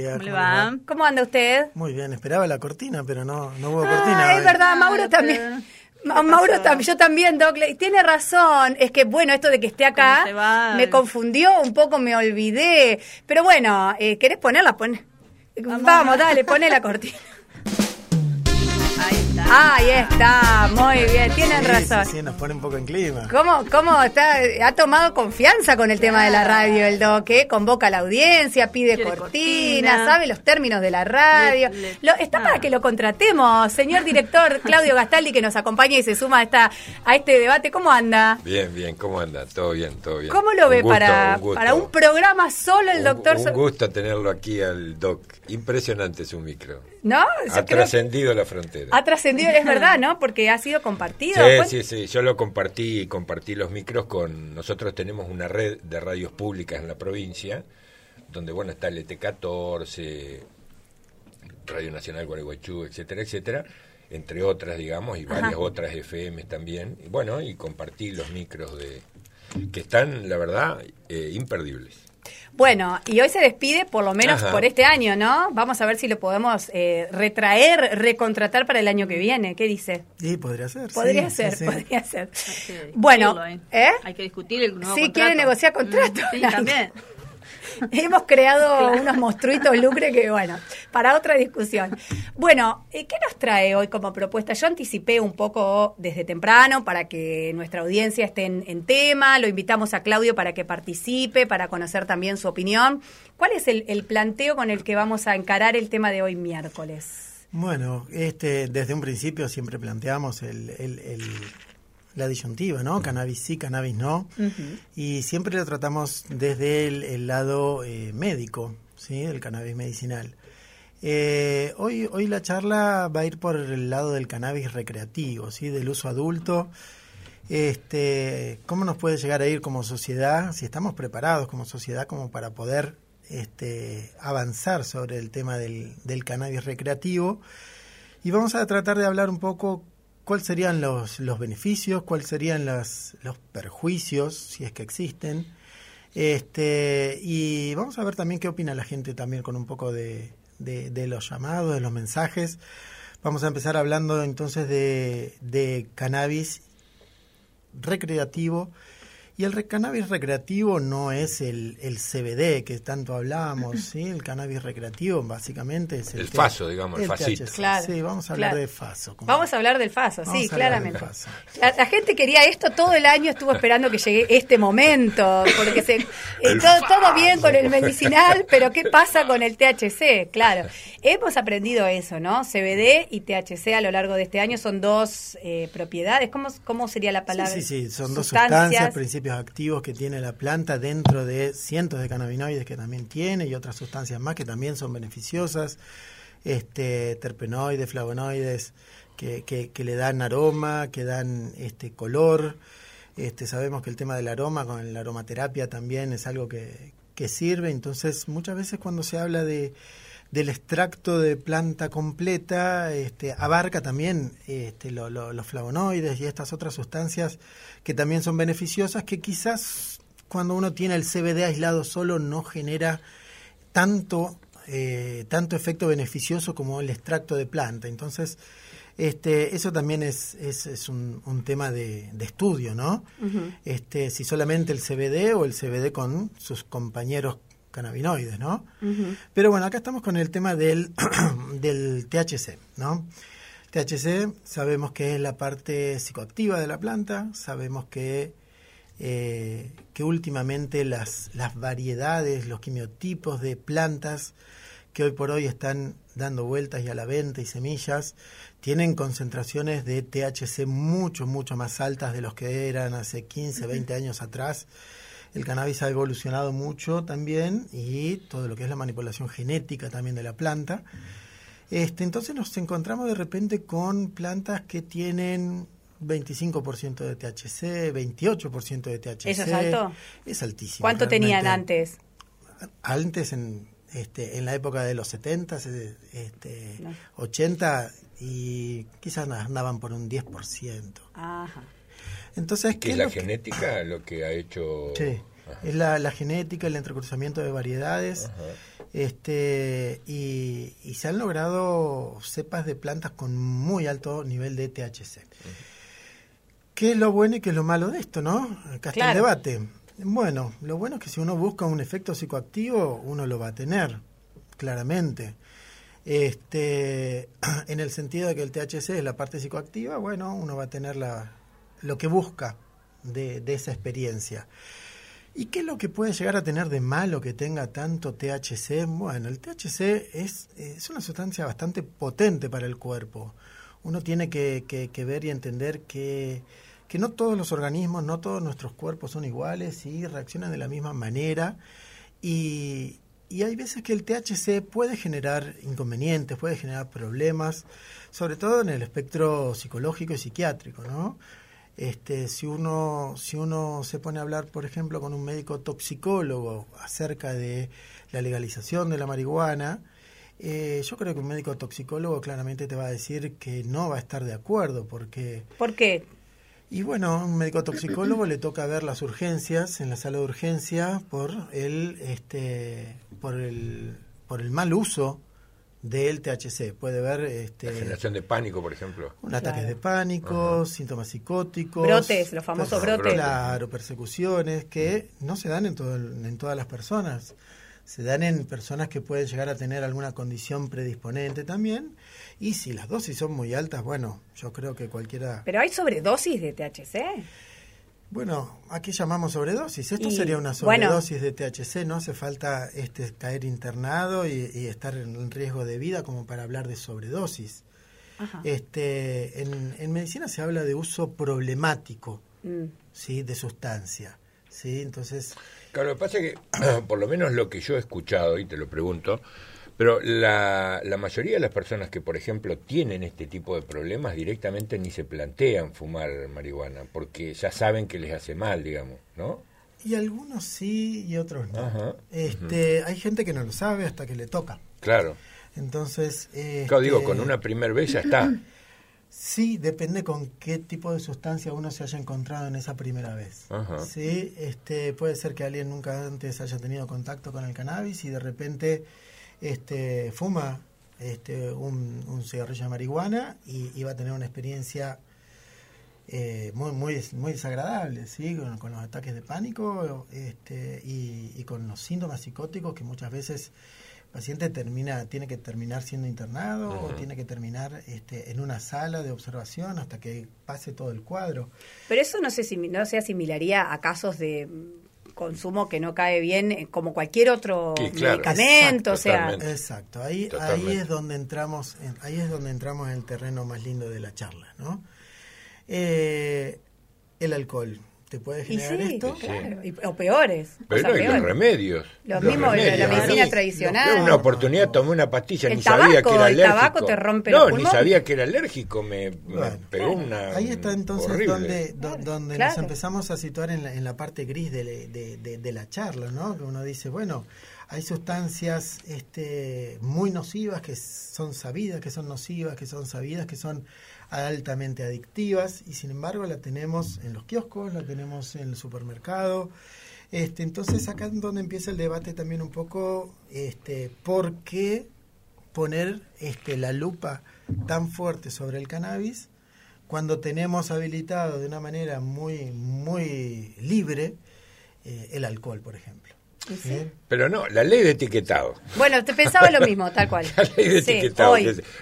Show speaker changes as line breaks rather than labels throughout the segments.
¿Cómo le va? ¿Cómo anda usted?
Muy bien, esperaba la cortina, pero no, no hubo
ah,
cortina.
Es verdad, Mauro también. Mauro también, yo también, Doc, tiene razón. Es que, bueno, esto de que esté acá me confundió un poco, me olvidé. Pero bueno, eh, ¿querés ponerla? Pon... Vamos, dale, poné la cortina. Ahí está, muy bien, tienen razón.
Sí, nos pone un poco en clima.
¿Cómo, cómo está? Ha tomado confianza con el tema de la radio, el Doc, ¿eh? Convoca a la audiencia, pide cortina, sabe los términos de la radio. está para que lo contratemos, señor director Claudio Gastaldi, que nos acompaña y se suma a, esta, a este debate. ¿Cómo anda?
Bien, bien, ¿cómo anda? Todo bien, todo bien.
¿Cómo lo ve para, un para un programa solo el doctor?
Un gusto tenerlo aquí al Doc. Impresionante su micro.
¿No?
ha trascendido la frontera.
Ha trascendido, es verdad, ¿no? Porque ha sido compartido.
Sí, sí, sí. Yo lo compartí y compartí los micros con. Nosotros tenemos una red de radios públicas en la provincia, donde, bueno, está el ET14, Radio Nacional Gualeguaychú, etcétera, etcétera, entre otras, digamos, y varias otras FM también. Y bueno, y compartí los micros de que están, la verdad, eh, imperdibles.
Bueno, y hoy se despide por lo menos por este año, ¿no? Vamos a ver si lo podemos eh, retraer, recontratar para el año que viene. ¿Qué dice?
Sí, podría ser.
Podría ser, podría ser. Bueno,
¿eh? Hay que discutir el nuevo
Sí, quiere negociar contrato. Sí, también. Hemos creado unos monstruitos lucre que, bueno, para otra discusión. Bueno, eh, ¿qué nos trae hoy como propuesta? Yo anticipé un poco desde temprano para que nuestra audiencia esté en, tema. Lo invitamos a Claudio para que participe, para conocer también su opinión. ¿Cuál es el, planteo con el que vamos a encarar el tema de hoy miércoles?
Bueno, este, desde un principio siempre planteamos el, la disyuntiva, ¿no? Cannabis sí, cannabis no. Y siempre lo tratamos desde el, lado eh, médico, ¿sí? El cannabis medicinal. Eh, hoy, hoy la charla va a ir por el lado del cannabis recreativo, ¿sí? Del uso adulto. Este, ¿Cómo nos puede llegar a ir como sociedad, si estamos preparados como sociedad como para poder este, avanzar sobre el tema del, cannabis recreativo? Y vamos a tratar de hablar un poco cuáles serían los, los beneficios, cuáles serían los, los perjuicios, si es que existen. Este, y vamos a ver también qué opina la gente también con un poco de, de, los llamados, de los mensajes. Vamos a empezar hablando entonces de, de cannabis recreativo y el cannabis recreativo no es el, el CBD que tanto hablamos, ¿sí? El cannabis recreativo básicamente es
el... El faso, digamos, el, fasito.
sí, vamos a hablar de faso.
Vamos a hablar del faso, sí, claramente. La, gente quería esto todo el año, estuvo esperando que llegue este momento, porque se, eh, todo, bien con el medicinal, pero ¿qué pasa con el THC? Claro, hemos aprendido eso, ¿no? CBD y THC a lo largo de este año son dos eh, propiedades. ¿Cómo, ¿Cómo sería la palabra?
Sí, sí, sí, son dos sustancias, activos que tiene la planta dentro de cientos de cannabinoides que también tiene y otras sustancias más que también son beneficiosas, este, terpenoides, flavonoides que, que, le dan aroma, que dan este color. Este, sabemos que el tema del aroma con la aromaterapia también es algo que, que sirve, entonces muchas veces cuando se habla de del extracto de planta completa este, abarca también este, los flavonoides y estas otras sustancias que también son beneficiosas, que quizás cuando uno tiene el CBD aislado solo no genera tanto, eh, tanto efecto beneficioso como el extracto de planta. Entonces, este, eso también es, es, un, un, tema de, de estudio, ¿no? este, si solamente el CBD o el CBD con sus compañeros cannabinoides, ¿no? Pero bueno, acá estamos con el tema del, del THC, ¿no? THC sabemos que es la parte psicoactiva de la planta, sabemos que, eh, que últimamente las, las variedades, los quimiotipos de plantas que hoy por hoy están dando vueltas y a la venta y semillas, tienen concentraciones de THC mucho, mucho más altas de los que eran hace 15, 20 años atrás el cannabis ha evolucionado mucho también y todo lo que es la manipulación genética también de la planta. Este, entonces nos encontramos de repente con plantas que tienen 25% de THC, 28% de THC.
¿Eso es alto?
Es altísimo.
¿Cuánto tenían antes?
Antes, en, este, en la época de los 70, este, 80, y quizás andaban por un 10%. Ajá.
Entonces, ¿qué es la genética lo que ha hecho?
Sí, es la, genética, el entrecruzamiento de variedades Este, y, se han logrado cepas de plantas con muy alto nivel de THC. ¿Qué es lo bueno y qué es lo malo de esto, no? Acá está el debate. Bueno, lo bueno es que si uno busca un efecto psicoactivo, uno lo va a tener, claramente. Este, en el sentido de que el THC es la parte psicoactiva, bueno, uno va a tener la, lo que busca de, esa experiencia. ¿Y qué es lo que puede llegar a tener de malo que tenga tanto THC? Bueno, el THC es, es una sustancia bastante potente para el cuerpo. Uno tiene que, que, ver y entender que, que, no todos los organismos, no todos nuestros cuerpos son iguales y reaccionan de la misma manera. Y, y hay veces que el THC puede generar inconvenientes, puede generar problemas, sobre todo en el espectro psicológico y psiquiátrico, ¿no? Este, si uno si uno se pone a hablar, por ejemplo, con un médico toxicólogo acerca de la legalización de la marihuana, eh, yo creo que un médico toxicólogo claramente te va a decir que no va a estar de acuerdo porque
¿Por qué?
Y bueno, un médico toxicólogo le toca ver las urgencias en la sala de urgencia por el este por el por el mal uso del THC. Puede ver... Este,
la generación de pánico, por ejemplo.
Un ataques de pánico, síntomas psicóticos.
Brotes, los famosos brotes.
Claro, persecuciones que no se dan en, todo, en todas las personas. Se dan en personas que pueden llegar a tener alguna condición predisponente también. Y si las dosis son muy altas, bueno, yo creo que cualquiera...
¿Pero hay sobredosis de THC?
Bueno, aquí llamamos sobredosis. Esto sería una sobredosis de THC. No hace falta este, caer internado y, estar en riesgo de vida como para hablar de sobredosis. Este, en, medicina se habla de uso problemático mm. ¿sí? de sustancia. ¿sí? Entonces.
Claro, lo que pasa es que, por lo menos lo que yo he escuchado, y te lo pregunto, pero la, la mayoría de las personas que, por ejemplo, tienen este tipo de problemas directamente ni se plantean fumar marihuana, porque ya saben que les hace mal, digamos, ¿no?
Y algunos sí y otros no. este, Hay gente que no lo sabe hasta que le toca.
Claro.
Entonces...
claro, digo, con este, una primer vez ya está.
Sí, depende con qué tipo de sustancia uno se haya encontrado en esa primera vez. Sí, este, puede ser que alguien nunca antes haya tenido contacto con el cannabis y de repente este, fuma este, un, cigarrillo de marihuana y, va a tener una experiencia eh, muy, muy, muy desagradable, ¿sí? Con, los ataques de pánico este, y, con los síntomas psicóticos que muchas veces el paciente termina, tiene que terminar siendo internado o tiene que terminar este, en una sala de observación hasta que pase todo el cuadro.
Pero eso no, sé si, no se asimilaría a casos de consumo que no cae bien eh, como cualquier otro medicamento, o sea,
exacto. Ahí ahí es donde entramos, ahí es donde entramos en el terreno más lindo de la charla, ¿no? Eh, el alcohol te puede generar esto.
Claro. o peores.
Pero hay los remedios.
Los, mismos de la medicina tradicional.
una oportunidad tomé una pastilla, ni sabía que era alérgico.
El tabaco te rompe
No, ni sabía que era alérgico, me, pegó una.
Ahí está entonces donde, donde nos empezamos a situar en la, en la parte gris de, de, de, la charla, ¿no? Que uno dice, bueno, hay sustancias este, muy nocivas que son sabidas, que son nocivas, que son sabidas, que son altamente adictivas y sin embargo la tenemos en los kioscos, la tenemos en el supermercado. Este, entonces acá es donde empieza el debate también un poco este, por qué poner este, la lupa tan fuerte sobre el cannabis cuando tenemos habilitado de una manera muy, muy libre eh, el alcohol, por ejemplo.
Pero no, la ley de etiquetado.
Bueno, te pensaba lo mismo, tal cual.
la ley de etiquetado,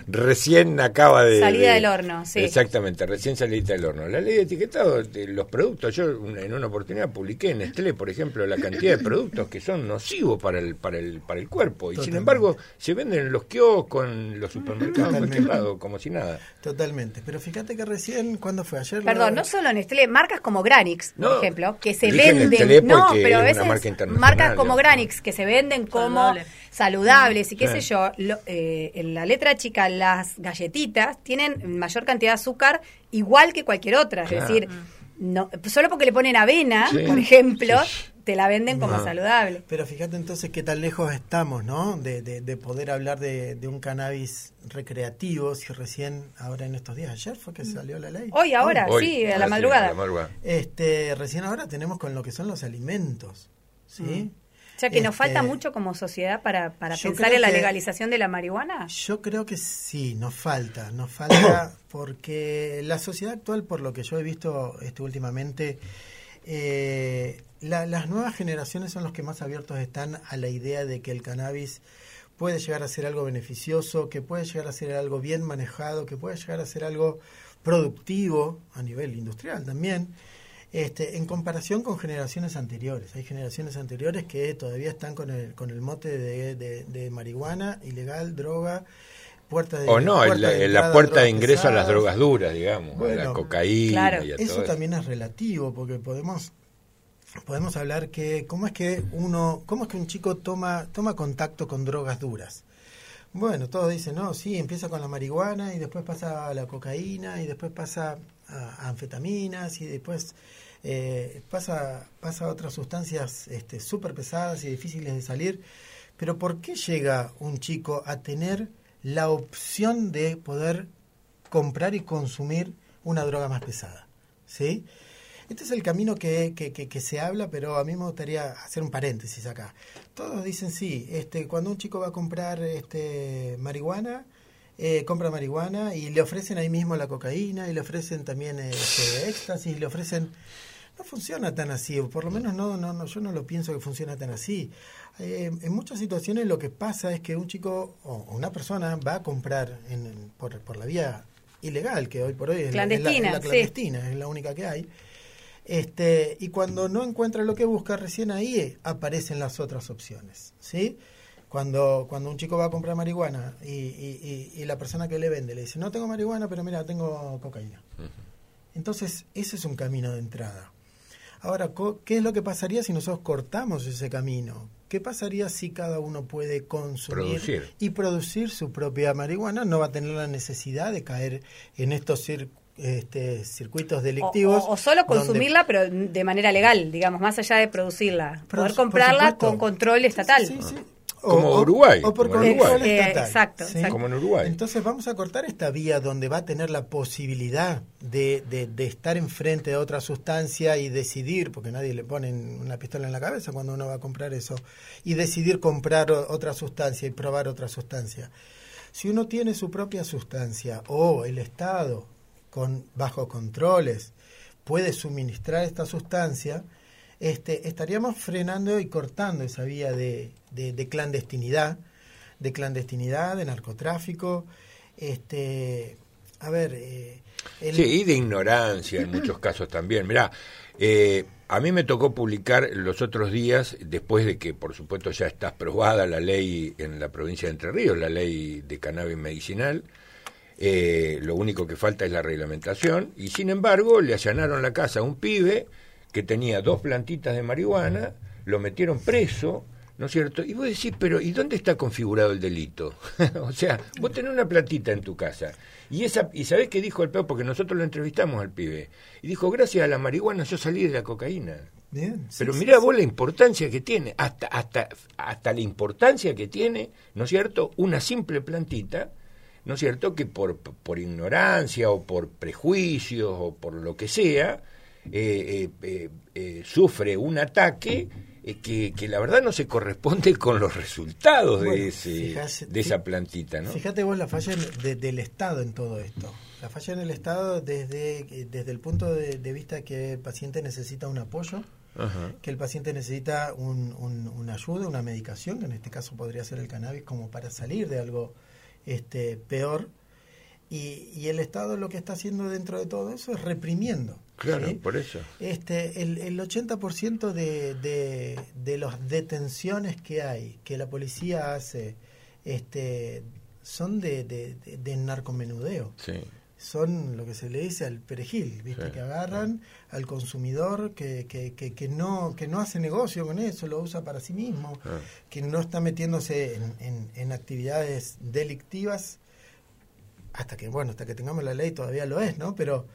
recién acaba de...
Salida del horno, sí.
Exactamente, recién salida del horno. La ley de etiquetado de los productos, yo en una oportunidad publiqué en Nestlé, por ejemplo, la cantidad de productos que son nocivos para el para el para el cuerpo y sin embargo se venden en los kioscos, en los supermercados, en cualquier lado, como si nada.
Totalmente, pero fíjate que recién, cuando fue ayer?
Perdón, no solo Nestlé, marcas como Granix, por ejemplo, que se venden... no, pero a veces marcas como Granix que se venden como saludables y qué sé yo, eh, en la letra chica las galletitas tienen mayor cantidad de azúcar igual que cualquier otra, es decir, no solo porque le ponen avena, por ejemplo, te la venden como saludable.
Pero fíjate entonces qué tan lejos estamos, ¿no? De, poder hablar de, un cannabis recreativo, si recién, ahora en estos días, ayer fue que mm. salió la ley.
Hoy, ahora, sí, a la madrugada.
Este, recién ahora tenemos con lo que son los alimentos, ¿sí? Mm.
O sea, que nos falta este, mucho como sociedad para, para pensar en la legalización de la marihuana.
Yo creo que sí, nos falta, nos falta porque la sociedad actual, por lo que yo he visto este, últimamente, eh, las nuevas generaciones son los que más abiertos están a la idea de que el cannabis puede llegar a ser algo beneficioso, que puede llegar a ser algo bien manejado, que puede llegar a ser algo productivo a nivel industrial también. Este, en comparación con generaciones anteriores. Hay generaciones anteriores que todavía están con el, con el mote de, marihuana, ilegal, droga, puerta de...
O no, la, puerta de ingreso a las drogas duras, digamos, a la cocaína y a
eso también es relativo, porque podemos podemos hablar que cómo es que uno, cómo es que un chico toma toma contacto con drogas duras. Bueno, todos dicen, no, sí, empieza con la marihuana y después pasa a la cocaína y después pasa a, anfetaminas y después eh, pasa, pasa a otras sustancias este, súper pesadas y difíciles de salir. Pero ¿por qué llega un chico a tener la opción de poder comprar y consumir una droga más pesada? ¿Sí? Este es el camino que, que, que, se habla, pero a mí me gustaría hacer un paréntesis acá. Todos dicen sí, este, cuando un chico va a comprar este, marihuana, eh, compra marihuana y le ofrecen ahí mismo la cocaína y le ofrecen también este, éxtasis, le ofrecen... No funciona tan así, o por lo menos no, no, no yo no lo pienso que funciona tan así. Eh, en muchas situaciones lo que pasa es que un chico o una persona va a comprar en, por, por la vía ilegal, que hoy por hoy es la, clandestina, es la única que hay. Este, y cuando no encuentra lo que busca, recién ahí aparecen las otras opciones. ¿sí? Cuando, cuando un chico va a comprar marihuana y, y, la persona que le vende le dice, no tengo marihuana, pero mira, tengo cocaína. Entonces, ese es un camino de entrada. Ahora, ¿qué es lo que pasaría si nosotros cortamos ese camino? ¿Qué pasaría si cada uno puede consumir y producir su propia marihuana? No va a tener la necesidad de caer en estos este, circuitos delictivos.
O, solo consumirla, pero de manera legal, digamos, más allá de producirla. Poder comprarla con control estatal. Sí, sí,
como Uruguay.
O por
eh, exacto,
Como en Uruguay.
Entonces vamos a cortar esta vía donde va a tener la posibilidad de, de, estar enfrente de otra sustancia y decidir, porque nadie le pone una pistola en la cabeza cuando uno va a comprar eso, y decidir comprar otra sustancia y probar otra sustancia. Si uno tiene su propia sustancia o el Estado con bajo controles puede suministrar esta sustancia, este, estaríamos frenando y cortando esa vía de, de, clandestinidad, de clandestinidad, de narcotráfico. Este, a ver. Eh,
Sí, y de ignorancia en muchos casos también. Mirá, eh, a mí me tocó publicar los otros días, después de que, por supuesto, ya está aprobada la ley en la provincia de Entre Ríos, la ley de cannabis medicinal. Eh, lo único que falta es la reglamentación, y sin embargo le allanaron la casa a un pibe que tenía dos plantitas de marihuana, lo metieron preso, ¿no es cierto? Y vos decís, pero ¿y dónde está configurado el delito? o sea, vos tenés una plantita en tu casa. Y esa y sabés qué dijo el peor porque nosotros lo entrevistamos al pibe. Y dijo, gracias a la marihuana yo salí de la cocaína. Bien, pero mirá vos la importancia que tiene, hasta, hasta, hasta la importancia que tiene, ¿no es cierto? Una simple plantita, ¿no es cierto? Que por, por ignorancia o por prejuicios o por lo que sea, eh, eh, eh, sufre un ataque que, que, la verdad no se corresponde con los resultados de, ese, de esa plantita. ¿no?
Fíjate vos la falla del Estado en todo esto. La falla en el Estado desde, desde el punto de, vista que el paciente necesita un apoyo, que el paciente necesita un, una ayuda, una medicación, que en este caso podría ser el cannabis, como para salir de algo este, peor. Y, y el Estado lo que está haciendo dentro de todo eso es reprimiendo.
Claro, por eso.
Este, el, el 80% de, de, de las detenciones que hay, que la policía hace, este, son de, de, de narcomenudeo.
Sí.
Son lo que se le dice al perejil, ¿viste? que agarran al consumidor que, que, que, no, que no hace negocio con eso, lo usa para sí mismo, ah. que no está metiéndose en, en, en actividades delictivas hasta que, bueno, hasta que tengamos la ley todavía lo es, ¿no? Pero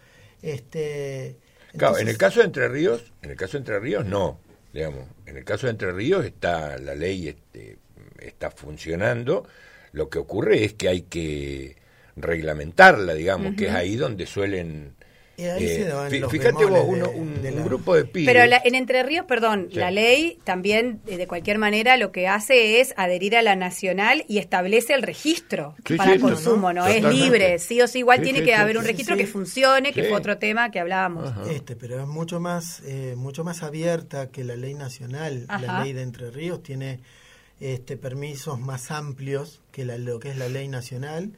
este,
claro, en el caso de Entre Ríos, en el caso de Entre Ríos no, digamos, en el caso de Entre Ríos está la ley este, está funcionando, lo que ocurre es que hay que reglamentarla, digamos, que es ahí donde suelen Eh, fíjate vos, un, grupo de pibes.
Pero en Entre Ríos, perdón, la ley también, eh, de cualquier manera, lo que hace es adherir a la nacional y establece el registro para el consumo, ¿no? Es libre, sí o sí, igual tiene que haber un registro que funcione, que fue otro tema que hablábamos.
Este, pero es mucho más, eh, mucho más abierta que la ley nacional. La ley de Entre Ríos tiene este, permisos más amplios que la, lo que es la ley nacional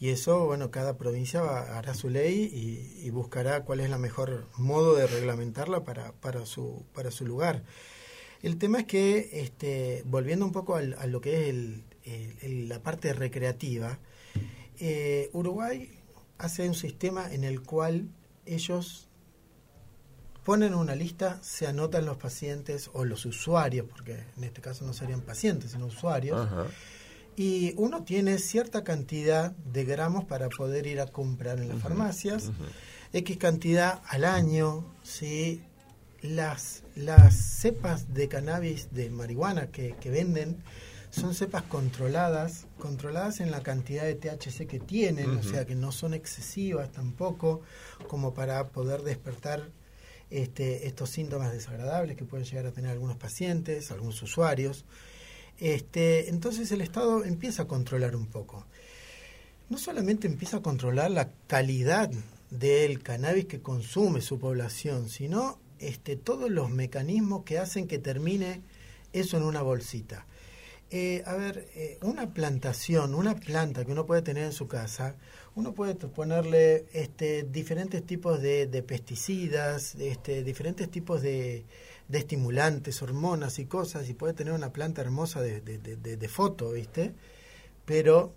y eso, bueno, cada provincia hará su ley y, buscará cuál es la mejor modo de reglamentarla para, para, su, para su lugar. El tema es que, este, volviendo un poco a lo que es la parte recreativa, eh, Uruguay hace un sistema en el cual ellos ponen una lista, se anotan los pacientes o los usuarios, porque en este caso no serían pacientes, sino usuarios y uno tiene cierta cantidad de gramos para poder ir a comprar en las farmacias, X cantidad al año, ¿sí? Las, las cepas de cannabis, de marihuana que, venden, son cepas controladas, controladas en la cantidad de THC que tienen, o sea que no son excesivas tampoco, como para poder despertar este, estos síntomas desagradables que pueden llegar a tener algunos pacientes, algunos usuarios. Este, entonces el Estado empieza a controlar un poco. No solamente empieza a controlar la calidad del cannabis que consume su población, sino este, todos los mecanismos que hacen que termine eso en una bolsita. Eh, a ver, eh, una plantación, una planta que uno puede tener en su casa, uno puede ponerle este, diferentes tipos de, de pesticidas, este, diferentes tipos de, de estimulantes, hormonas y cosas, y puede tener una planta hermosa de, de, foto, ¿viste? Pero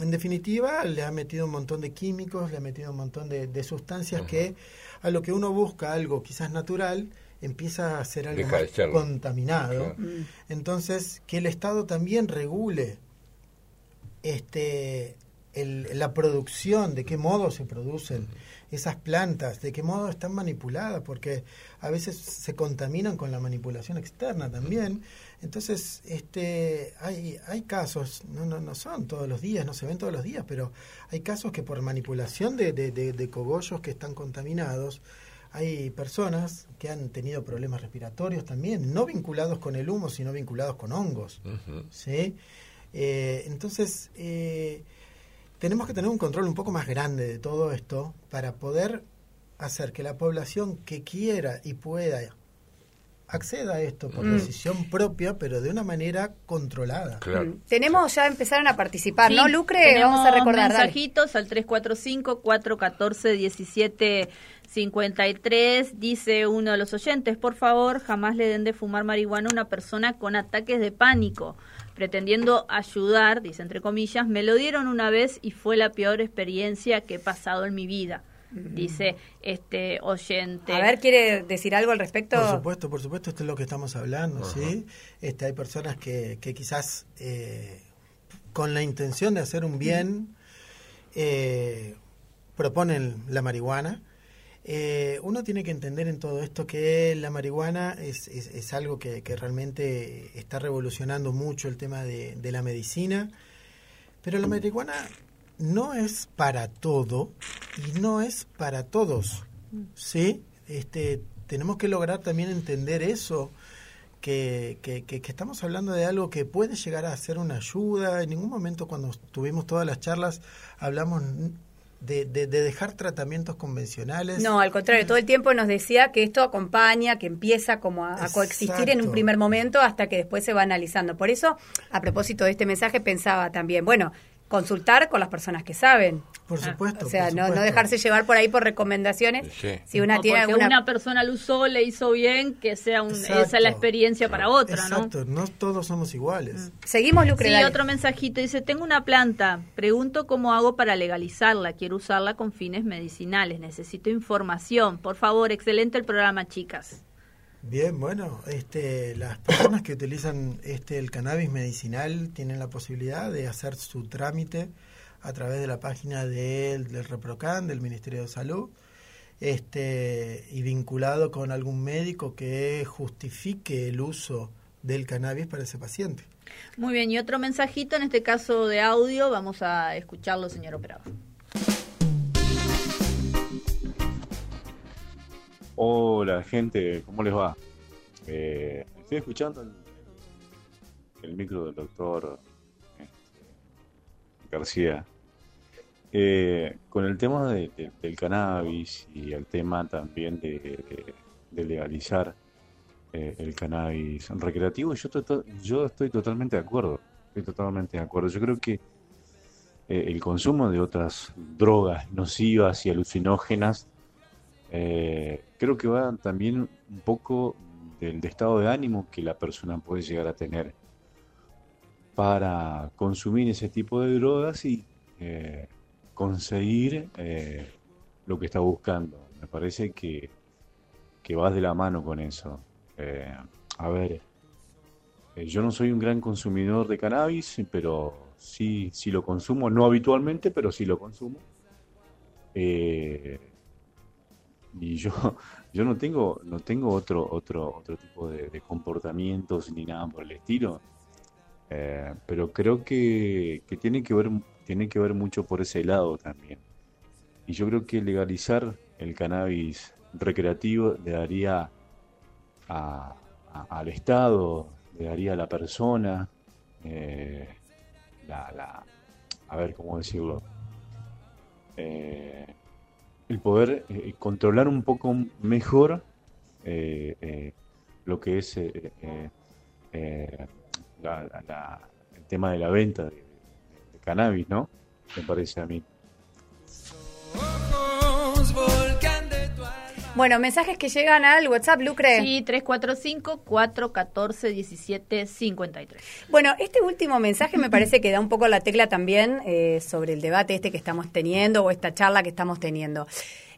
en definitiva le ha metido un montón de químicos, le ha metido un montón de, sustancias que a lo que uno busca algo quizás natural, empieza a ser algo contaminado. Mm. Entonces, que el Estado también regule este la producción, de qué modo se producen esas plantas, de qué modo están manipuladas, porque a veces se contaminan con la manipulación externa también. Entonces, este, hay, hay casos, no, no, no son todos los días, no se ven todos los días, pero hay casos que por manipulación de, de, de, cogollos que están contaminados, hay personas que han tenido problemas respiratorios también, no vinculados con el humo, sino vinculados con hongos. ¿sí? Eh, entonces, eh, tenemos que tener un control un poco más grande de todo esto para poder hacer que la población que quiera y pueda acceda a esto por mm. decisión propia, pero de una manera controlada.
Mm. Tenemos ya empezaron a participar, ¿no, Lucre? Vamos a recordar.
mensajitos al 345-414-1753. Dice uno de los oyentes, por favor, jamás le den de fumar marihuana a una persona con ataques de pánico pretendiendo ayudar, dice entre comillas, me lo dieron una vez y fue la peor experiencia que he pasado en mi vida. Dice este oyente.
A ver, ¿quiere decir algo al respecto?
Por supuesto, por supuesto, esto es lo que estamos hablando, ¿sí? Este, hay personas que, que quizás eh, con la intención de hacer un bien eh, proponen la marihuana, eh, uno tiene que entender en todo esto que la marihuana es, es, algo que, realmente está revolucionando mucho el tema de, la medicina, pero la marihuana no es para todo y no es para todos, ¿sí? Este, tenemos que lograr también entender eso, que, que, que, estamos hablando de algo que puede llegar a ser una ayuda. En ningún momento cuando tuvimos todas las charlas hablamos de, de, dejar tratamientos convencionales.
No, al contrario, todo el tiempo nos decía que esto acompaña, que empieza como a, coexistir en un primer momento hasta que después se va analizando. Por eso, a propósito de este mensaje, pensaba también, bueno, consultar con las personas que saben.
Por ah, supuesto.
o sea, No, dejarse llevar por ahí por recomendaciones. Si una tiene alguna...
una persona lo usó, le hizo bien, que sea un, esa es la experiencia para otra,
Exacto. ¿no? todos somos iguales. Mm.
Seguimos, Lucre.
Sí, otro mensajito. Dice, tengo una planta. Pregunto cómo hago para legalizarla. Quiero usarla con fines medicinales. Necesito información. Por favor, excelente el programa, chicas.
Bien, bueno, este, las personas que utilizan este, el cannabis medicinal tienen la posibilidad de hacer su trámite a través de la página del, del ReproCan, del Ministerio de Salud, este, y vinculado con algún médico que justifique el uso del cannabis para ese paciente.
Muy bien, y otro mensajito, en este caso de audio, vamos a escucharlo, señor operador.
Hola gente, ¿cómo les va? Eh, estoy escuchando el, micro del doctor este, García. Eh, con el tema del cannabis y el tema también de, legalizar eh, el cannabis recreativo, yo, estoy totalmente de acuerdo. Estoy totalmente de acuerdo. Yo creo que el consumo de otras drogas nocivas y alucinógenas eh, creo que va también un poco del estado de ánimo que la persona puede llegar a tener para consumir ese tipo de drogas y eh, conseguir eh, lo que está buscando. Me parece que, que vas de la mano con eso. a ver, yo no soy un gran consumidor de cannabis, pero sí, sí lo consumo, no habitualmente, pero sí lo consumo. Eh, y yo yo no tengo no tengo otro otro otro tipo de, comportamientos ni nada por el estilo eh, pero creo que, que, tiene que ver tiene que ver mucho por ese lado también. Y yo creo que legalizar el cannabis recreativo le daría a, al estado le daría a la persona eh, la, la a ver cómo decirlo eh, el poder eh, controlar un poco mejor eh, lo que es el tema de la venta cannabis, ¿no? Me parece a mí.
Bueno, mensajes que llegan al WhatsApp, Lucre.
Sí, 345-414-1753.
Bueno, este último mensaje me parece que da un poco la tecla también eh, sobre el debate este que estamos teniendo o esta charla que estamos teniendo.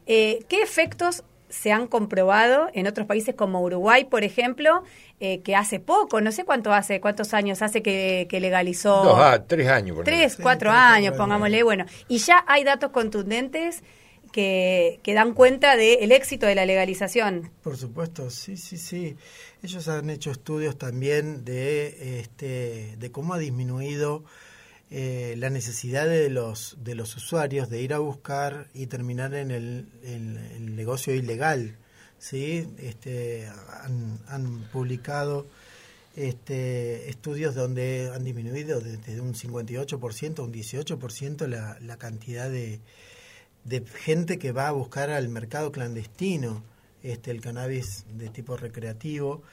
Eh, ¿Qué efectos se han comprobado en otros países como Uruguay, por ejemplo, eh, que hace poco, no sé cuánto hace, cuántos años hace que, legalizó.
Dos, ah, tres años. Por
tres, cuatro años, pongámosle. Bueno, y ya hay datos contundentes que, dan cuenta del éxito de la legalización.
Por supuesto, sí, sí, sí. Ellos han hecho estudios también de, este, de cómo ha disminuido eh, la necesidad de los, de los usuarios de ir a buscar y terminar en el, el, negocio ilegal. ¿sí? Este, han, han publicado este, estudios donde han disminuido desde un 58% a un 18% la, la cantidad de, de gente que va a buscar al mercado clandestino este el cannabis de tipo recreativo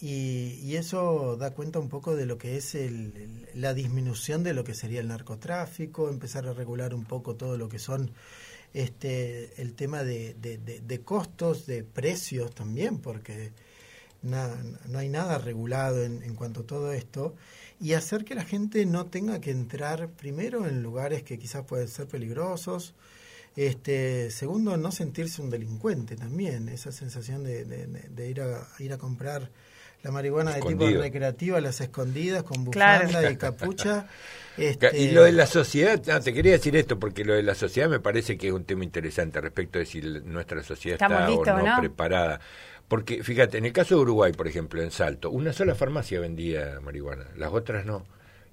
y, y eso da cuenta un poco de lo que es el, la disminución de lo que sería el narcotráfico, empezar a regular un poco todo lo que son este el tema de, costos, de precios también, porque no hay nada regulado en, en cuanto a todo esto, y hacer que la gente no tenga que entrar primero en lugares que quizás pueden ser peligrosos, este, segundo, no sentirse un delincuente también, esa sensación de, ir, a, ir a comprar la marihuana de tipo recreativa, las escondidas, con bufanda y capucha.
Este... Y lo de la sociedad, te quería decir esto, porque lo de la sociedad me parece que es un tema interesante respecto de si nuestra sociedad está o no, preparada. Porque, fíjate, en el caso de Uruguay, por ejemplo, en Salto, una sola farmacia vendía marihuana, las otras no.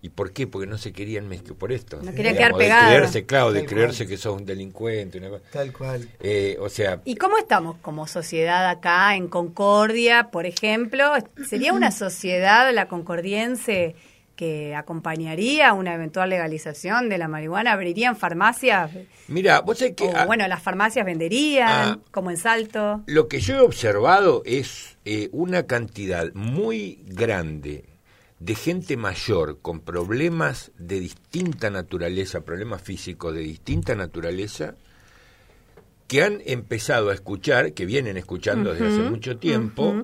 ¿Y por qué? Porque no se querían mezclar por esto.
No querían quedar pegados.
De creerse, claro, de creerse que sos un delincuente.
Tal cual.
Eh, o sea...
¿Y cómo estamos como sociedad acá en Concordia, por ejemplo? ¿Sería una sociedad, la concordiense, que acompañaría una eventual legalización de la marihuana? ¿Abrirían farmacias?
Mira, vos sabés que...
O, bueno, las farmacias venderían, ah, como en Salto.
Lo que yo he observado es eh, una cantidad muy grande de gente mayor con problemas de distinta naturaleza, problemas físicos de distinta naturaleza, que han empezado a escuchar, que vienen escuchando desde hace mucho tiempo,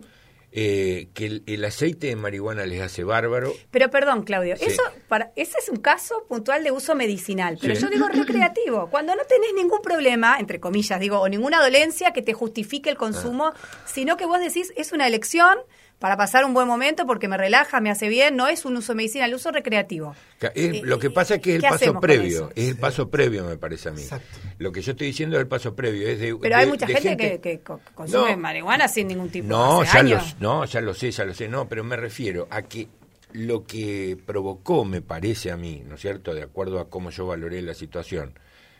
eh, que el, aceite de marihuana les hace bárbaro.
Pero perdón, Claudio, eso para, ese es un caso puntual de uso medicinal, pero yo digo recreativo, cuando no tenés ningún problema, entre comillas, digo, o ninguna dolencia que te justifique el consumo, ah. sino que vos decís, es una elección para pasar un buen momento porque me relaja, me hace bien, no es un uso medicinal, el uso recreativo.
Eh, lo que pasa es que es el paso previo, es el paso previo me parece a mí. Lo que yo estoy diciendo es el paso previo, es de
Pero hay mucha gente, Que, consume marihuana sin ningún tipo
no,
hace
ya no, ya lo sé, ya lo sé, no, pero me refiero a que lo que provocó, me parece a mí, ¿no es cierto?, de acuerdo a cómo yo valoré la situación,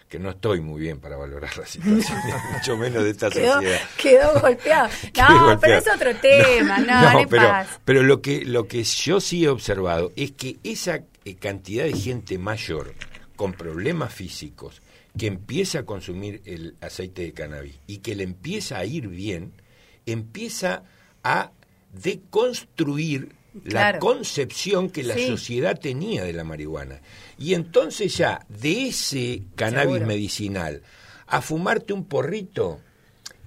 que no estoy muy bien para valorar la situación, mucho menos de esta
quedó,
sociedad.
Quedó golpeado. No, pero es otro tema, no, no,
pero,
paz.
pero lo que lo que yo sí he observado es que esa eh, cantidad de gente mayor con problemas físicos que empieza a consumir el aceite de cannabis y que le empieza a ir bien, empieza a deconstruir la
Claro.
concepción que la
Sí.
sociedad tenía de la marihuana. Y entonces ya de ese cannabis
Seguro.
medicinal a fumarte un porrito,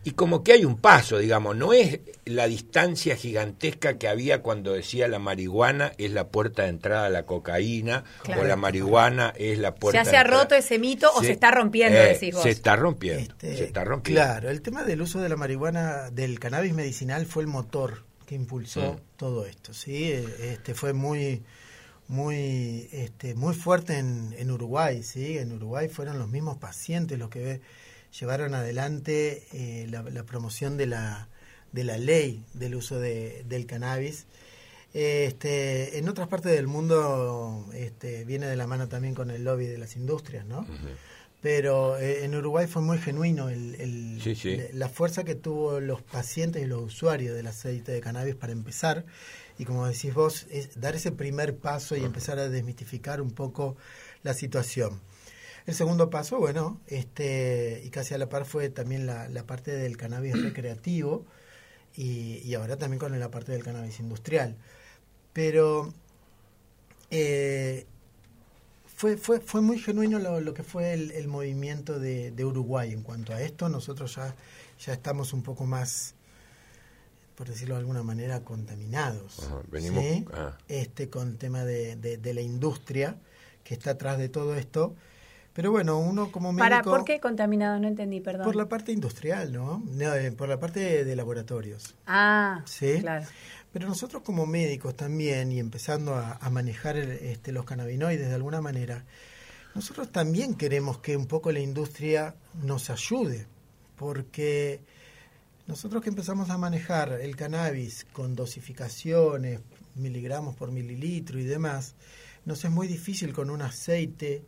y como que hay un paso, digamos, no es la distancia gigantesca que había cuando decía la marihuana es la puerta de entrada a la cocaína
Claro.
o la marihuana es la puerta
Ya se ha
entrada.
roto ese mito o se está rompiendo,
Eh,
decís vos.
Se está rompiendo,
Este,
se está rompiendo.
Claro, el tema del uso de la marihuana, del cannabis medicinal, fue el motor que impulsó todo esto. Sí, Eh, este fue muy muy este muy fuerte en, en Uruguay, sí. En Uruguay fueron los mismos pacientes los que llevaron adelante eh, la, la promoción de la de la ley del uso de, del cannabis. Este, en otras partes del mundo este, viene de la mano también con el lobby de las industrias, ¿no? Pero eh, en Uruguay fue muy genuino el, el-
Sí, sí.
le- la fuerza que tuvo los pacientes y los usuarios del aceite de cannabis para empezar. Y como decís vos, es dar ese primer paso y empezar a desmistificar un poco la situación. El segundo paso, bueno, este y casi a la par fue también la, la parte del cannabis recreativo y, y ahora también con la parte del cannabis industrial. Pero eh, fue, fue, fue muy genuino lo, lo que fue el, el movimiento de, de Uruguay en cuanto a esto. Nosotros ya, ya estamos un poco más, por decirlo de alguna manera, contaminados.
Ajá, venimos-
¿sí?
ah.
este, con el tema de, de- de la industria que está atrás de todo esto. Pero bueno, uno como médico...
Para, ¿Por qué contaminado? No entendí, perdón.
Por la parte industrial, ¿no? No, eh, por la parte de, de laboratorios.
Ah,
Sí.
claro.
Pero nosotros como médicos también, y empezando a, a manejar el- este, los cannabinoides de alguna manera, nosotros también queremos que un poco la industria nos ayude, porque nosotros que empezamos a manejar el cannabis con dosificaciones, miligramos por mililitro y demás, nos es muy difícil con un aceite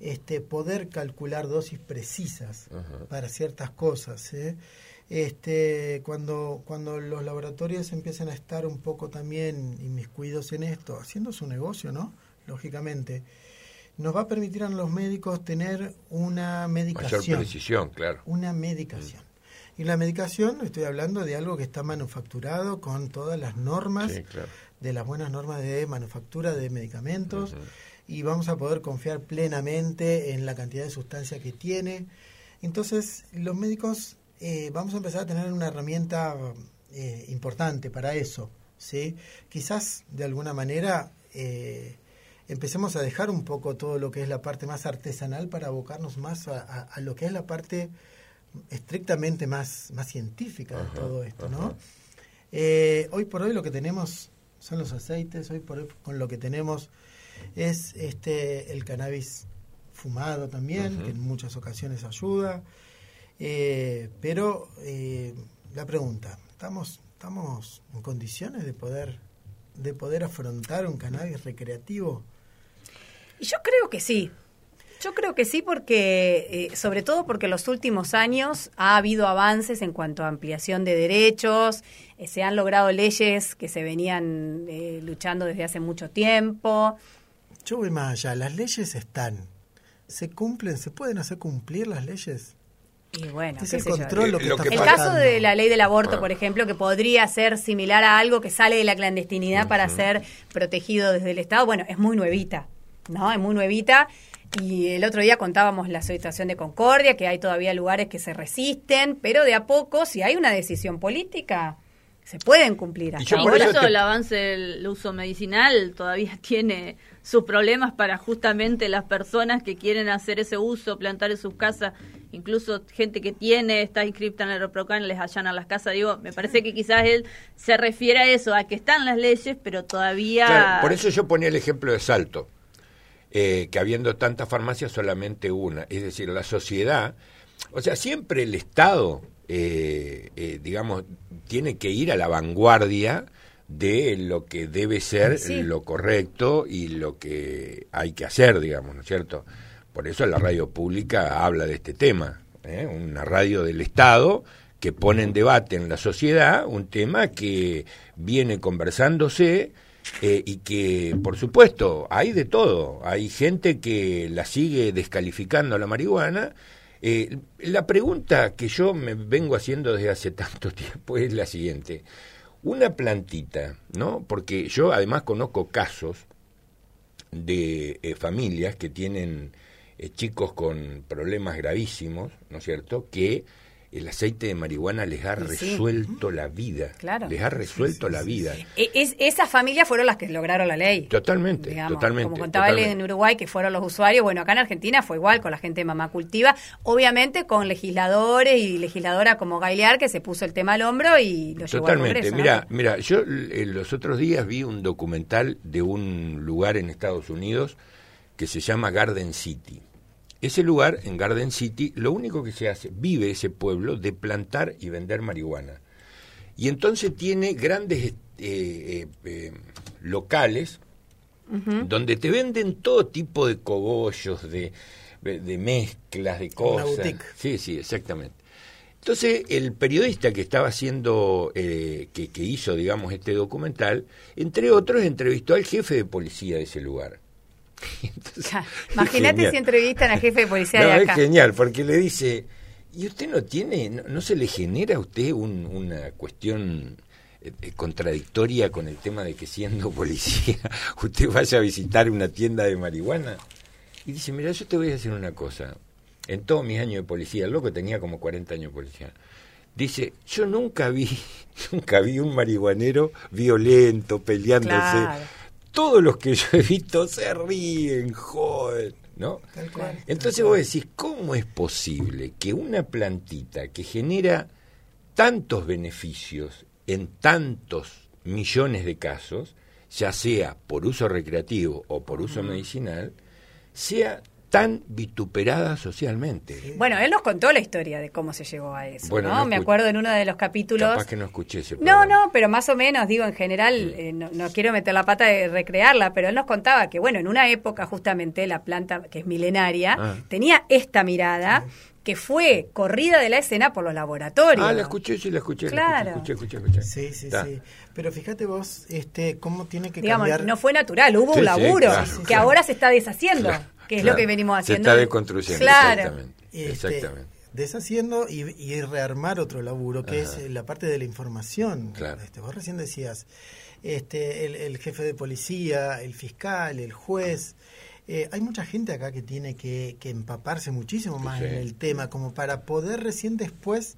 este, poder calcular dosis precisas
Ajá.
para ciertas cosas. ¿eh? Este, cuando, cuando los laboratorios empiezan a estar un poco también inmiscuidos en esto, haciendo su negocio, ¿no? Lógicamente, nos va a permitir a los médicos tener una
Mayor
medicación.
precisión, claro.
Una medicación. Y la medicación, estoy hablando de algo que está manufacturado con todas las normas,
Sí, claro.
de las buenas normas de manufactura de medicamentos, y vamos a poder confiar plenamente en la cantidad de sustancia que tiene. Entonces, los médicos eh, vamos a empezar a tener una herramienta eh, importante para eso. ¿sí? Quizás, de alguna manera, eh, empecemos a dejar un poco todo lo que es la parte más artesanal para abocarnos más a, a- a lo que es la parte estrictamente más, más científica de
Ajá,
todo esto, ¿no? Eh, hoy por hoy lo que tenemos son los aceites, hoy por hoy con lo que tenemos es este el cannabis fumado también, que en muchas ocasiones ayuda. Eh, pero eh, la pregunta, ¿estamos, ¿estamos en condiciones de poder, de poder afrontar un cannabis recreativo?
Y yo creo que sí. Yo creo que sí porque, eh, sobre todo porque en los últimos años ha habido avances en cuanto a ampliación de derechos, eh, se han logrado leyes que se venían eh, luchando desde hace mucho tiempo.
Yo voy más allá, las leyes están, se cumplen, se pueden hacer cumplir las leyes.
Y bueno,
Es el control lo que
Lo
está
que
El caso de la ley del aborto, por ejemplo, que podría ser similar a algo que sale de la clandestinidad para ser protegido desde el Estado, bueno, es muy nuevita, ¿no? Es muy nuevita. Y el otro día contábamos la situación de Concordia, que hay todavía lugares que se resisten, pero de a poco, si hay una decisión política, se pueden cumplir. Hasta
Y
por
ahora-
eso
eso
te-
el avance del uso medicinal todavía tiene sus problemas para justamente las personas que quieren hacer ese uso, plantar en sus casas, incluso gente que tiene, está inscripta en el ReproCan, les allanan las casas. Digo, me parece que quizás él se refiere a eso, a que están las leyes, pero todavía...
Claro, por eso yo ponía el ejemplo de Salto, eh, que habiendo tantas farmacias solamente una. Es decir, la sociedad, o sea, siempre el Estado, eh, eh, digamos, tiene que ir a la vanguardia de lo que debe ser
Sí.
lo correcto y lo que hay que hacer, digamos, ¿no es cierto? Por eso la radio pública habla de este tema, ¿eh? una radio del Estado que pone en debate en la sociedad un tema que viene conversándose eh, y que, por supuesto, hay de todo. Hay gente que la sigue descalificando a la marihuana. Eh, la pregunta que yo me vengo haciendo desde hace tanto tiempo es la siguiente. Una plantita, ¿no? Porque yo además conozco casos de eh, familias que tienen chicos con problemas gravísimos, ¿no es cierto?, que el aceite de marihuana les ha resuelto la vida.
Claro.
Les ha resuelto la vida.
E, es, esas familias fueron las que lograron la ley.
Totalmente, totalmente.
Como contaba él en Uruguay, que fueron los usuarios. Bueno, acá en Argentina fue igual con la gente de Mamá Cultiva. Obviamente con legisladores y legisladora como Gailear, que se puso el tema al hombro y lo llevó
Totalmente.
al Congreso.
Mira, mira, yo los otros días vi un documental de un lugar en Estados Unidos que se llama Garden City ese lugar, en Garden City, lo único que se hace, vive ese pueblo de plantar y vender marihuana. Y entonces tiene grandes eh, eh, eh, locales donde te venden todo tipo de cogollos, de, de mezclas, de cosas. Sí, sí, exactamente. Entonces, el periodista que estaba haciendo, que, que hizo, digamos, este documental, entre otros, entrevistó al jefe de policía de ese lugar.
Imagínate si entrevistan al jefe de policía de acá.
Es genial, porque le dice, ¿y usted no tiene, no, se le genera a usted una cuestión eh, eh, contradictoria con el tema de que siendo policía usted vaya a visitar una tienda de marihuana? Y dice, mira, yo te voy a decir una cosa. En todos mis años de policía, el loco tenía como 40 años de policía. Dice, yo nunca vi, nunca vi un marihuanero violento, peleándose todos los que yo he visto se ríen, joder, ¿no? Entonces vos decís, ¿cómo es posible que una plantita que genera tantos beneficios en tantos millones de casos, ya sea por uso recreativo o por uso medicinal, sea tan vituperada socialmente.
Bueno, él nos contó la historia de cómo se llegó a eso, ¿no? Me acuerdo en uno de los capítulos...
Capaz que no escuché ese
No, no, pero más o menos, digo, en general, eh, no, quiero meter la pata de recrearla, pero él nos contaba que, bueno, en una época justamente la planta, que es milenaria, ah. tenía esta mirada que fue corrida de la escena por los laboratorios.
Ah, la escuché, sí, la escuché.
Claro.
escuché, escuché, escuché,
Sí, sí, sí. Pero fíjate vos, este, cómo tiene que
Digamos,
cambiar...
no fue natural, hubo un laburo que ahora se está deshaciendo que es lo que venimos haciendo.
Se está deconstruyendo. Claro. Este, exactamente.
deshaciendo y, rearmar otro laburo, que es la parte de la información.
Claro.
Este, vos recién decías, este, el, jefe de policía, el fiscal, el juez. Eh, hay mucha gente acá que tiene que, empaparse muchísimo más en el tema, como para poder recién después,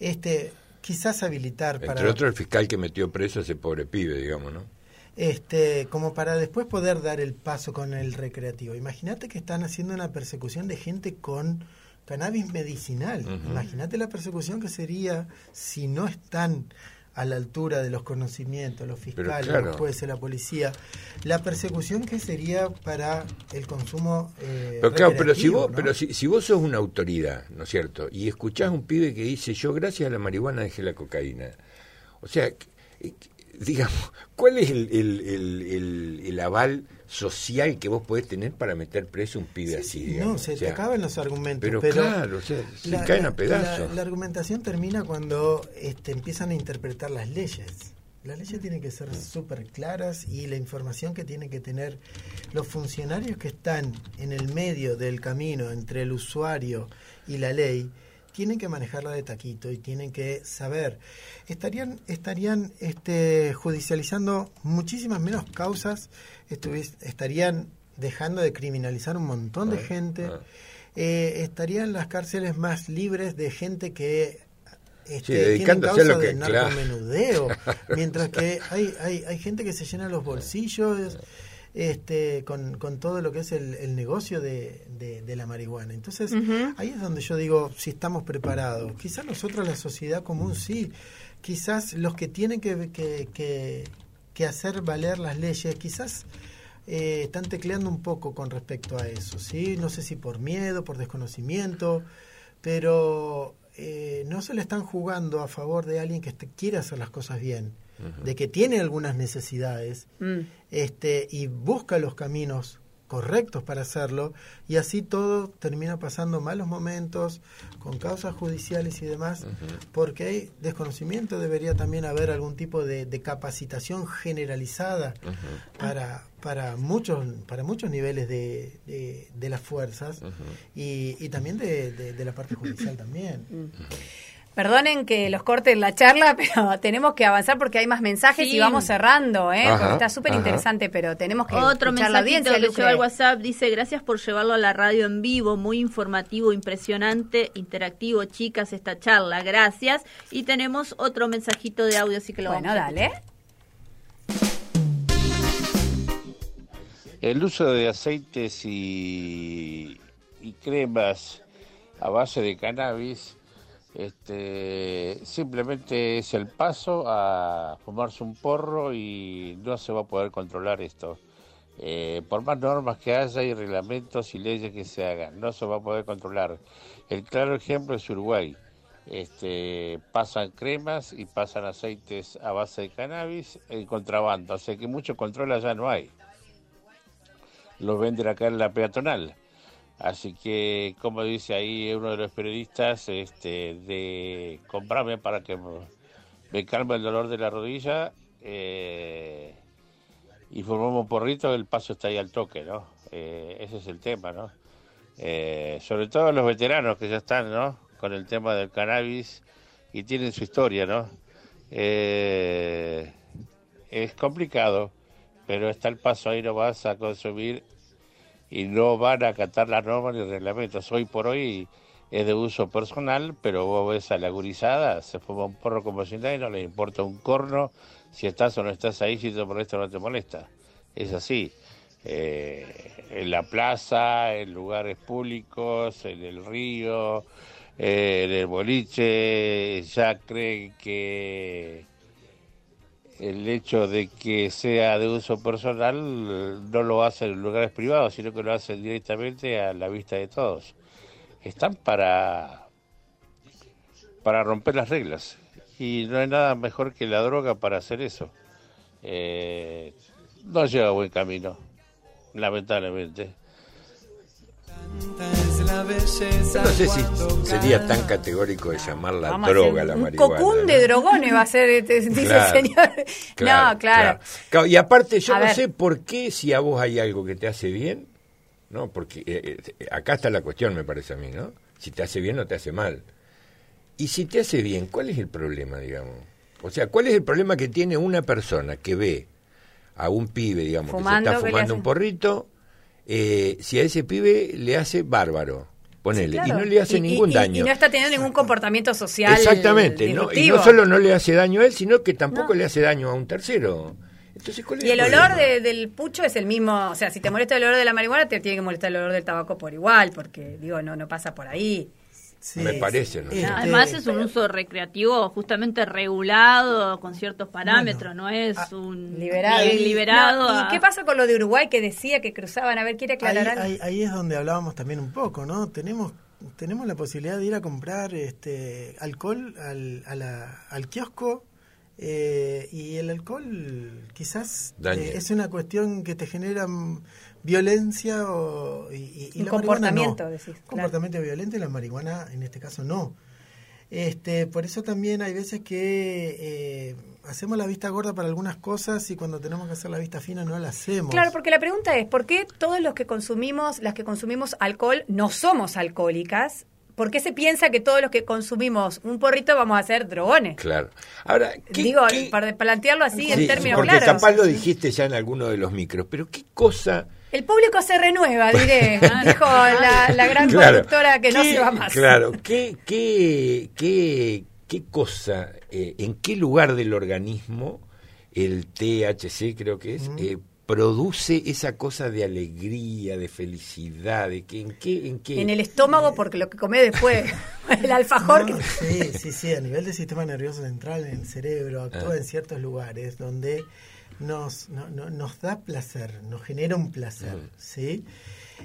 este, quizás habilitar
Entre
para...
Entre otro, el fiscal que metió preso a ese pobre pibe, digamos, ¿no?
Este, como para después poder dar el paso con el recreativo. Imagínate que están haciendo una persecución de gente con cannabis medicinal. Imagínate la persecución que sería si no están a la altura de los conocimientos, los fiscales, los jueces, la policía, la persecución que sería para el consumo. Eh,
pero claro, pero si vos, pero si, si, vos sos una autoridad, ¿no es cierto? Y escuchás a un pibe que dice, yo gracias a la marihuana dejé la cocaína. O sea, digamos, ¿cuál es el, el, el, aval social que vos podés tener para meter preso un pibe así?
no, se te acaban los argumentos.
Pero, claro, se caen a pedazos.
La, argumentación termina cuando este, empiezan a interpretar las leyes. Las leyes tienen que ser súper claras y la información que tienen que tener los funcionarios que están en el medio del camino entre el usuario y la ley tienen que manejarla de taquito y tienen que saber. Estarían, estarían este, judicializando muchísimas menos causas, estarían dejando de criminalizar un montón de gente, eh, estarían las cárceles más libres de gente que este, tienen causa de narcomenudeo, mientras que hay, hay, hay gente que se llena los bolsillos este, con, con todo lo que es el, negocio de, de, la marihuana. Entonces, ahí es donde yo digo, si estamos preparados. Quizás nosotros, la sociedad común, sí. Quizás los que tienen que, que, que, hacer valer las leyes, quizás eh, están tecleando un poco con respecto a eso, ¿sí? No sé si por miedo, por desconocimiento, pero eh, no se le están jugando a favor de alguien que quiere hacer las cosas bien de que tiene algunas necesidades mm. este, y busca los caminos correctos para hacerlo y así todo termina pasando malos momentos con causas judiciales y demás porque hay desconocimiento debería también haber algún tipo de, capacitación generalizada para para muchos para muchos niveles de, de, las fuerzas y, y, también de, la parte judicial también
Perdonen que los corte en la charla, pero tenemos que avanzar porque hay más mensajes y vamos cerrando, ¿eh? está súper interesante, pero tenemos que
Otro mensajito que lleva al WhatsApp dice, gracias por llevarlo a la radio en vivo, muy informativo, impresionante, interactivo, chicas, esta charla, gracias. Y tenemos otro mensajito de audio, así que lo
bueno, dale.
El uso de aceites y, y cremas a base de cannabis este, simplemente es el paso a fumarse un porro y no se va a poder controlar esto. Eh, por más normas que haya y reglamentos y leyes que se hagan, no se va a poder controlar. El claro ejemplo es Uruguay. Este, pasan cremas y pasan aceites a base de cannabis en contrabando, o sea que mucho control allá no hay. Lo venden acá en la peatonal Así que, como dice ahí uno de los periodistas, este, de comprarme para que me calme el dolor de la rodilla eh, y formamos un porrito, el paso está ahí al toque, ¿no? Eh, ese es el tema, ¿no? Eh, sobre todo los veteranos que ya están, ¿no? Con el tema del cannabis y tienen su historia, ¿no? es complicado, pero está el paso ahí, no vas a consumir y no van a acatar las normas ni reglamentos. Hoy por hoy es de uso personal, pero vos ves a la gurizada, se fuma un porro nada y no le importa un corno si estás o no estás ahí, si te molesta o no te molesta. Es así. Eh, en la plaza, en lugares públicos, en el río, eh, en el boliche, ya creen que el hecho de que sea de uso personal no lo hacen en lugares privados, sino que lo hacen directamente a la vista de todos. Están para, para romper las reglas y no hay nada mejor que la droga para hacer eso. Eh, no lleva buen camino, lamentablemente.
No sé si sería tan categórico de llamar la droga la marihuana.
Un cocún de drogones va a ser, este, dice el señor. no, claro.
Y aparte, yo no sé por qué si a vos hay algo que te hace bien, ¿no? Porque eh, eh, acá está la cuestión, me parece a mí, ¿no? Si te hace bien o te hace mal. Y si te hace bien, ¿cuál es el problema, digamos? O sea, ¿cuál es el problema que tiene una persona que ve a un pibe, digamos, que se está fumando un porrito eh, si a ese pibe le hace bárbaro, ponele, y no le hace ningún daño.
Y no está teniendo ningún comportamiento social.
Exactamente, ¿no? y no solo no le hace daño a él, sino que tampoco le hace daño a un tercero. Entonces,
y el, olor del pucho es el mismo, o sea, si te molesta el olor de la marihuana, te tiene que molestar el olor del tabaco por igual, porque digo, no, no pasa por ahí
me parece. ¿no?
Este, Además es un uso recreativo justamente regulado con ciertos parámetros, no es ah, un
liberado. ¿Y qué pasa con lo de Uruguay que decía que cruzaban? A ver, ¿quiere aclarar?
Ahí, ahí, es donde hablábamos también un poco, ¿no? Tenemos tenemos la posibilidad de ir a comprar este alcohol al, al kiosco eh, y el alcohol quizás eh, es una cuestión que te genera violencia o, y,
y, comportamiento,
comportamiento violento y la marihuana en este caso no. Este, por eso también hay veces que eh, hacemos la vista gorda para algunas cosas y cuando tenemos que hacer la vista fina no la hacemos.
Claro, porque la pregunta es, ¿por qué todos los que consumimos, las que consumimos alcohol, no somos alcohólicas? ¿Por qué se piensa que todos los que consumimos un porrito vamos a ser drogones?
Claro. Ahora,
digo, para plantearlo así en términos
porque
claros.
Porque capaz lo dijiste ya en alguno de los micros, pero ¿qué cosa
el público se renueva, diré, dijo la, gran conductora que no se va más.
Claro, ¿qué, qué, qué, qué cosa, eh, en qué lugar del organismo el THC creo que es, eh, produce esa cosa de alegría, de felicidad, de que en qué, en qué.
En el estómago porque lo que come después, el alfajor.
Sí, sí, sí, a nivel del sistema nervioso central en el cerebro actúa ah. en ciertos lugares donde nos, no, nos da placer, nos genera un placer, ¿sí?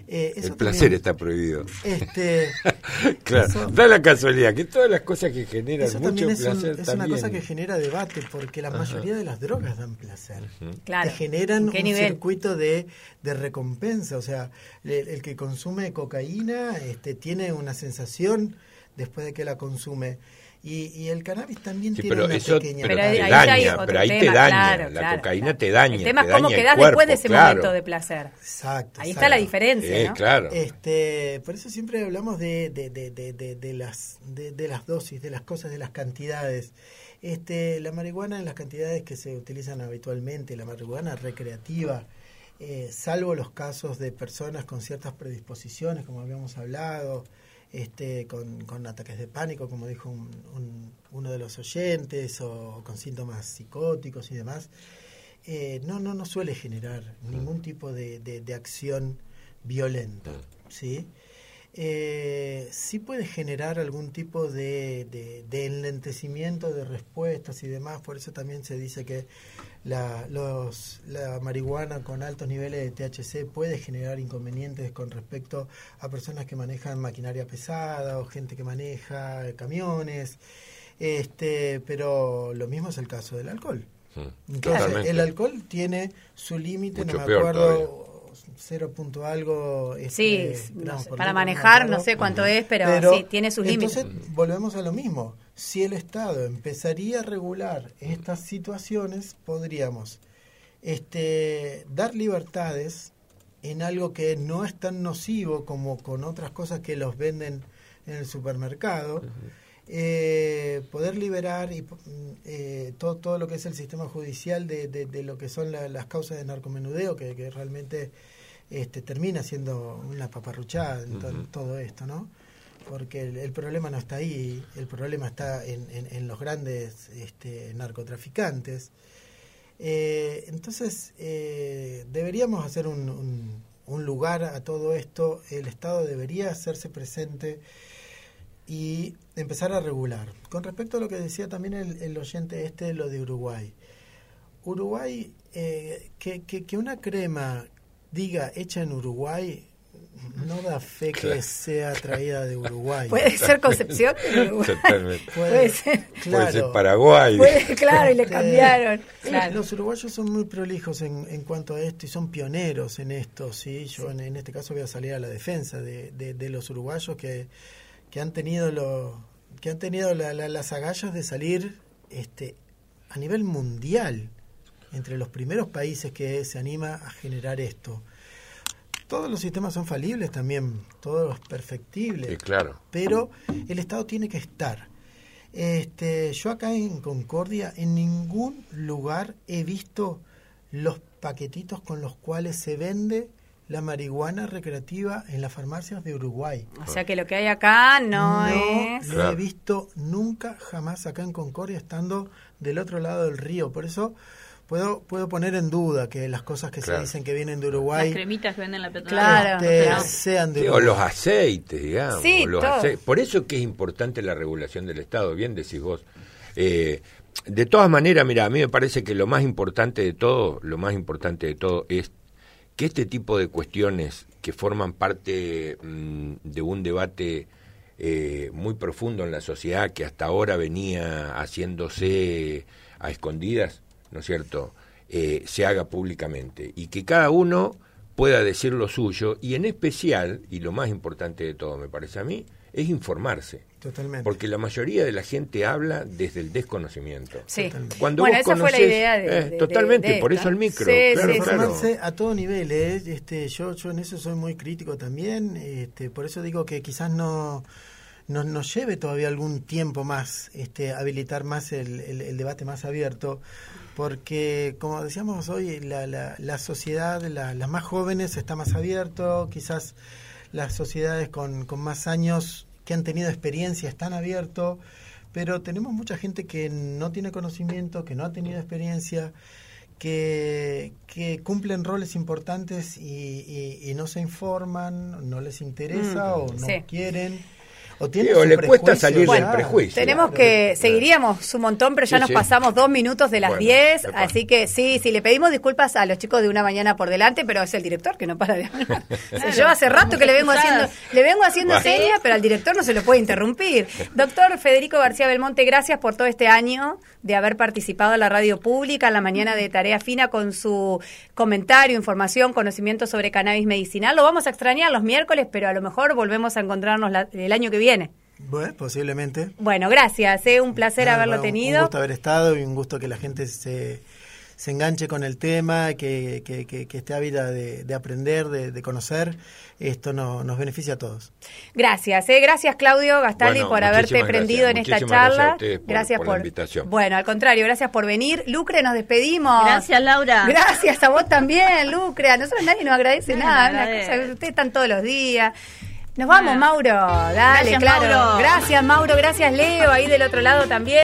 Eh, el placer está prohibido.
Este,
claro, da la casualidad que todas las cosas que generan mucho
es
placer
es una cosa que genera debate porque la mayoría de las drogas dan placer. Claro. Te generan un circuito de, de, recompensa, o sea, el, que consume cocaína este, tiene una sensación después de que la consume y, el cannabis también tiene
pero
una
eso, Pero, ahí, te daña, pero ahí te daña, la cocaína te daña.
El tema
es
cómo quedás después de ese momento de placer.
Exacto.
Ahí está la diferencia, ¿no?
claro.
Este, por eso siempre hablamos de, de, de, de, de las, de, las dosis, de las cosas, de las cantidades. Este, la marihuana en las cantidades que se utilizan habitualmente, la marihuana recreativa, eh, salvo los casos de personas con ciertas predisposiciones, como habíamos hablado, este, con, con ataques de pánico, como dijo un, uno de los oyentes, o con síntomas psicóticos y demás, eh, no, no, no suele generar ningún tipo de, de, acción violenta, ¿sí? Eh, sí puede generar algún tipo de, de, enlentecimiento de respuestas y demás, por eso también se dice que la, los, la marihuana con altos niveles de THC puede generar inconvenientes con respecto a personas que manejan maquinaria pesada o gente que maneja camiones, este, pero lo mismo es el caso del alcohol. Hmm. Entonces, el alcohol tiene su límite, no me acuerdo, cero punto algo.
Este, sí, para manejar, no sé cuánto es, pero, sí, tiene sus límites.
Entonces, volvemos a lo mismo si el Estado empezaría a regular estas situaciones, podríamos este, dar libertades en algo que no es tan nocivo como con otras cosas que los venden en el supermercado, eh, poder liberar y, eh, todo, todo lo que es el sistema judicial de, de, lo que son las causas de narcomenudeo, que, que realmente este, termina siendo una paparruchada en todo esto, ¿no? porque el, problema no está ahí, el problema está en, en, los grandes este, narcotraficantes. Eh, entonces, eh, deberíamos hacer un, un, lugar a todo esto, el Estado debería hacerse presente y empezar a regular. Con respecto a lo que decía también el, el oyente este, lo de Uruguay. Uruguay, eh, que, que, que una crema diga hecha en Uruguay no da fe que sea traída de Uruguay.
Puede ser Concepción
Puede, ser, Paraguay.
claro, y le cambiaron.
Los uruguayos son muy prolijos en, en, cuanto a esto y son pioneros en esto. ¿sí? Yo En, este caso voy a salir a la defensa de, de, los uruguayos que, que han tenido, lo, que han tenido las agallas de salir este, a nivel mundial entre los primeros países que se anima a generar esto todos los sistemas son falibles también, todos perfectibles.
claro.
Pero el Estado tiene que estar. Este, yo acá en Concordia en ningún lugar he visto los paquetitos con los cuales se vende la marihuana recreativa en las farmacias de Uruguay.
O sea que lo que hay acá no, es...
No lo he visto nunca, jamás acá en Concordia, estando del otro lado del río. Por eso Puedo, puedo poner en duda que las cosas que se dicen que vienen de Uruguay.
Las cremitas que venden la petrolera.
Claro,
sean de
O los aceites, digamos. Por eso que es importante la regulación del Estado, bien decís vos. Eh, de todas maneras, mira, a mí me parece que lo más importante de todo, lo más importante de todo es que este tipo de cuestiones que forman parte mm, de un debate eh, muy profundo en la sociedad que hasta ahora venía haciéndose a escondidas, ¿no es cierto?, eh, se haga públicamente y que cada uno pueda decir lo suyo y en especial, y lo más importante de todo me parece a mí, es informarse.
Totalmente.
Porque la mayoría de la gente habla desde el desconocimiento.
Sí.
Cuando bueno, esa fue la idea de, eh, Totalmente, por eso el micro. Sí, claro,
Informarse a todo nivel. ¿eh? Este, yo, yo en eso soy muy crítico también. Este, por eso digo que quizás no nos, nos lleve todavía algún tiempo más este, habilitar más el, el debate más abierto porque como decíamos hoy, la, la, la sociedad, la, las más jóvenes está más abierto, quizás las sociedades con, con más años que han tenido experiencia están abiertos, pero tenemos mucha gente que no tiene conocimiento, que no ha tenido experiencia, que, que cumplen roles importantes y, y, no se informan, no les interesa mm, o no quieren o tiene
Sí, o
su
le cuesta salir
ya.
del prejuicio.
Tenemos que, seguiríamos un montón, pero ya
Sí,
nos
sí.
pasamos dos minutos de las
Bueno,
10,
epa.
así que sí, sí, le pedimos disculpas a los chicos de una mañana por delante, pero es el director que no para de hablar. Yo hace rato que le vengo haciendo, le vengo haciendo
Bueno.
señas, pero al director no se lo puede interrumpir. Doctor Federico García Belmonte, gracias por todo este año de haber participado en la radio pública, en la mañana de Tarea Fina, con su comentario, información, conocimiento sobre cannabis medicinal. Lo vamos a extrañar los miércoles, pero a lo mejor volvemos a encontrarnos la- el año que viene.
Bueno, posiblemente.
Bueno, gracias, eh, un placer
Nada,
haberlo
un-
tenido.
Un gusto haber estado y un gusto que la gente se, se enganche con el tema, que, que, que, que esté ávida de, de aprender, de, de conocer. Esto no, nos beneficia a todos.
Gracias, eh, gracias Claudio Gastaldi
Bueno,
por haberte prendido
gracias.
en esta
Muchísimas gracias a
charla.
ustedes por- por la invitación.
Bueno, al contrario, gracias por venir. Lucre, nos despedimos.
Gracias, Laura.
Gracias a vos también, Lucre. A nosotros nadie nos agradece nada. una cosa- ustedes están todos los días. Nos vamos. Mauro. Dale,
Gracias,
claro.
Mauro.
Gracias, Mauro. Gracias, Leo, ahí del otro lado también.